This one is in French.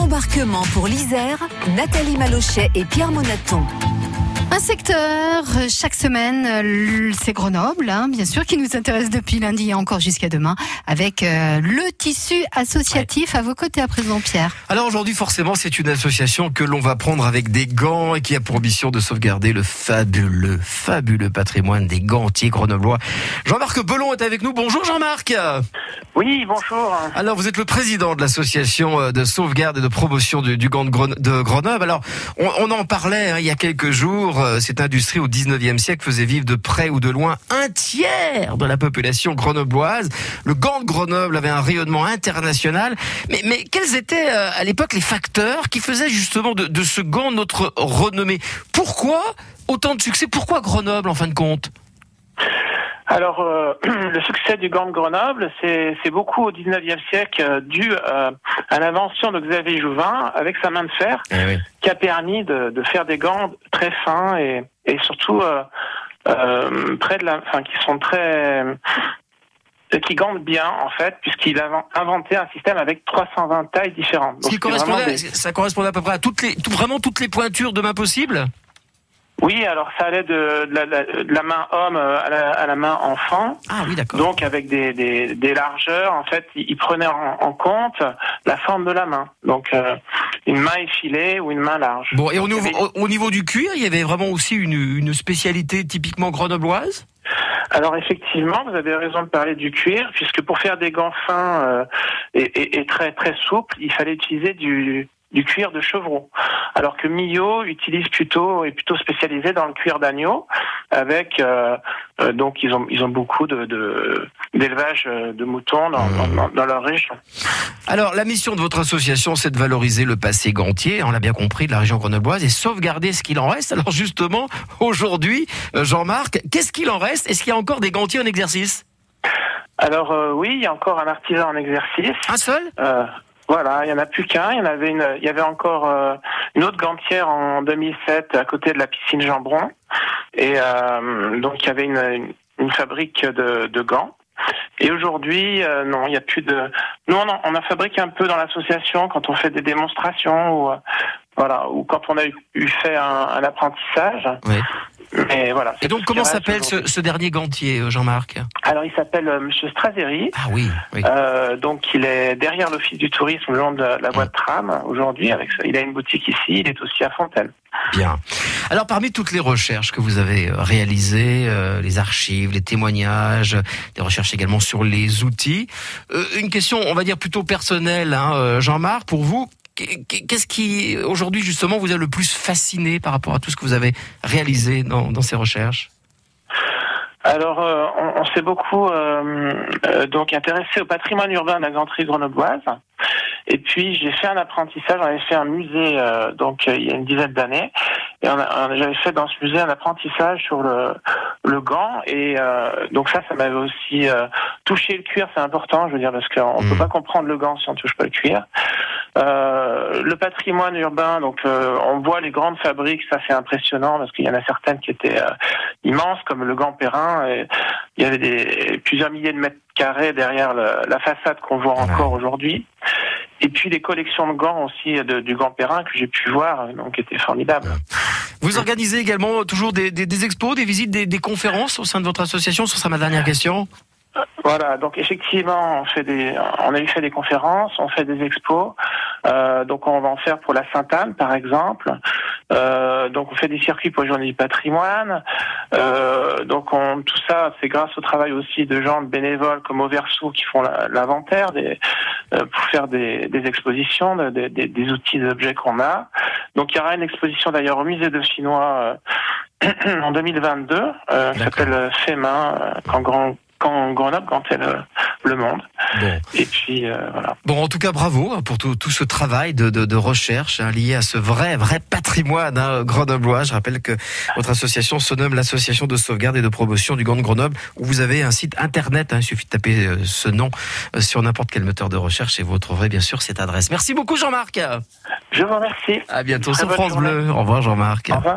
Embarquement pour l'Isère, Nathalie Malochet et Pierre Monaton. Un secteur, euh, chaque semaine, euh, c'est Grenoble, hein, bien sûr, qui nous intéresse depuis lundi et encore jusqu'à demain, avec euh, le tissu associatif à vos côtés à présent, Pierre. Alors aujourd'hui, forcément, c'est une association que l'on va prendre avec des gants et qui a pour ambition de sauvegarder le fabuleux, fabuleux patrimoine des gantiers grenoblois. Jean-Marc Belon est avec nous. Bonjour Jean-Marc. Oui, bonjour. Alors vous êtes le président de l'association de sauvegarde et de promotion du, du gant de, Gren- de Grenoble. Alors on, on en parlait hein, il y a quelques jours. Euh, Cette industrie au 19e siècle faisait vivre de près ou de loin un tiers de la population grenobloise. Le gant de Grenoble avait un rayonnement international. Mais, quels étaient euh, à l'époque les facteurs qui faisaient justement de ce gant notre renommée? Pourquoi autant de succès? Pourquoi Grenoble en fin de compte? Alors, euh, le succès du gant de Grenoble, c'est beaucoup au 19e siècle euh, dû euh, à l'invention de Xavier Jouvin avec sa main de fer, qui a permis de, de faire des gants très fins et, et surtout euh, euh, près de la, enfin, qui sont très euh, qui gandent bien en fait, puisqu'il a inventé un système avec 320 tailles différentes. Qui correspondait, des- ça correspondait à peu près à toutes les, tout- vraiment toutes les pointures de main possibles? Oui, alors ça allait de, de la, de la main homme euh, à la, à la main enfant. Ah oui, d'accord. Donc avec des, des, des largeurs, en fait, il il prenait en, en compte la forme de la main. Donc euh, une main effilée ou une main large. Bon, et au Donc, niveau, avait- au, au niveau du cuir, il y avait vraiment aussi une, une spécialité typiquement grenobloise? Alors effectivement, vous avez raison de parler du cuir, puisque pour faire des gants fins euh, et, et- et très très souples, il fallait utiliser du, du cuir de chevreau. Alors que Millot utilise plutôt est plutôt spécialisé dans le cuir d'agneau, avec euh, euh, donc ils ont ils ont beaucoup de d'élevage euh, de moutons dans, Mmh. dans, dans leur région. Alors, la mission de votre association, c'est de valoriser le passé gantier, on l'a bien compris, de la région grenobloise, et sauvegarder ce qu'il en reste. Alors justement, aujourd'hui, Jean-Marc, qu'est-ce qu'il en reste? Est-ce qu'il y a encore des gantiers en exercice? Alors euh, oui, il y a encore un artisan en exercice. Un seul? Euh, voilà, il y en a plus qu'un. Il y en avait une, il y avait encore euh, une autre gantière en 2007 à côté de la piscine Jambron, et euh, donc il y avait une, fabrique de, gants. Et aujourd'hui, euh, non, il n'y a plus de. Nous, on en, on en fabrique un peu dans l'association quand on fait des démonstrations ou euh, voilà, ou quand on a eu, fait un, apprentissage. Mais voilà. Et donc, comment s'appelle ce, dernier gantier, euh, Jean-Marc? Alors, il s'appelle euh, Monsieur Straseri. Ah oui, oui. Euh, donc il est derrière l'office du tourisme le long de la voie de tram aujourd'hui. Avec ça. Il a une boutique ici, il est aussi à Fontaine. Bien. Alors, parmi toutes les recherches que vous avez euh, réalisées, euh, les archives, les témoignages, des recherches également sur les outils, une question, on va dire plutôt personnelle, hein, Jean-Marc, pour vous, qu'est-ce qui, aujourd'hui, justement, vous a le plus fasciné par rapport à tout ce que vous avez réalisé dans, dans ces recherches? Alors euh, on, on s'est beaucoup euh, euh, donc intéressé au patrimoine urbain de la Ganterie grenobloise. Et puis j'ai fait un apprentissage, on avait fait un musée euh, donc il y a une dizaine d'années, et on a- on- j'avais fait dans ce musée un apprentissage sur le, le gant, et euh, donc ça, ça m'avait aussi euh, touché le cuir, c'est important, je veux dire, parce qu'on Mhm. peut pas comprendre le gant si on touche pas le cuir. Euh, le patrimoine urbain, donc euh, on voit les grandes fabriques, ça c'est impressionnant parce qu'il y en a certaines qui étaient euh, immenses, comme le Gant Perrin. Et il y avait des, plusieurs milliers de mètres carrés derrière le- la façade qu'on voit encore aujourd'hui. Et puis des collections de gants aussi de- du Gant Perrin que j'ai pu voir, donc qui étaient formidables. Vous organisez également toujours des, des- des expos, des visites, des, des conférences au sein de votre association Ce sera ma dernière question. Voilà, donc effectivement, on fait des, on a eu fait des conférences, on fait des expos. Euh, donc on va en faire pour la Sainte-Anne, par exemple. Euh, donc on fait des circuits pour les Journées du patrimoine. Euh, donc on, tout ça, c'est grâce au travail aussi de gens de bénévoles comme Auverso qui font l'inventaire des, euh, pour faire des, des expositions, de- des- des, des outils, des objets qu'on a. Donc il y aura une exposition d'ailleurs au musée de Chinois euh, en 2022, euh, s'appelle euh, Fait main, quand grand quand Grenoble, quand elle euh, le monde. Bon. Et puis euh, voilà. Bon, en tout cas, bravo hein, pour tout, tout ce travail de, de, de recherche hein, lié à ce vrai, vrai patrimoine hein, grenoblois. Je rappelle que votre association se nomme l'Association de sauvegarde et de promotion du Gant de Grenoble, où vous avez un site internet. hein, il suffit de taper euh, ce nom euh, sur n'importe quel moteur de recherche et vous retrouverez bien sûr cette adresse. Merci beaucoup, Jean-Marc. Je vous remercie. À bientôt Très sur France journée. Bleu. Au revoir, Jean-Marc. Au revoir.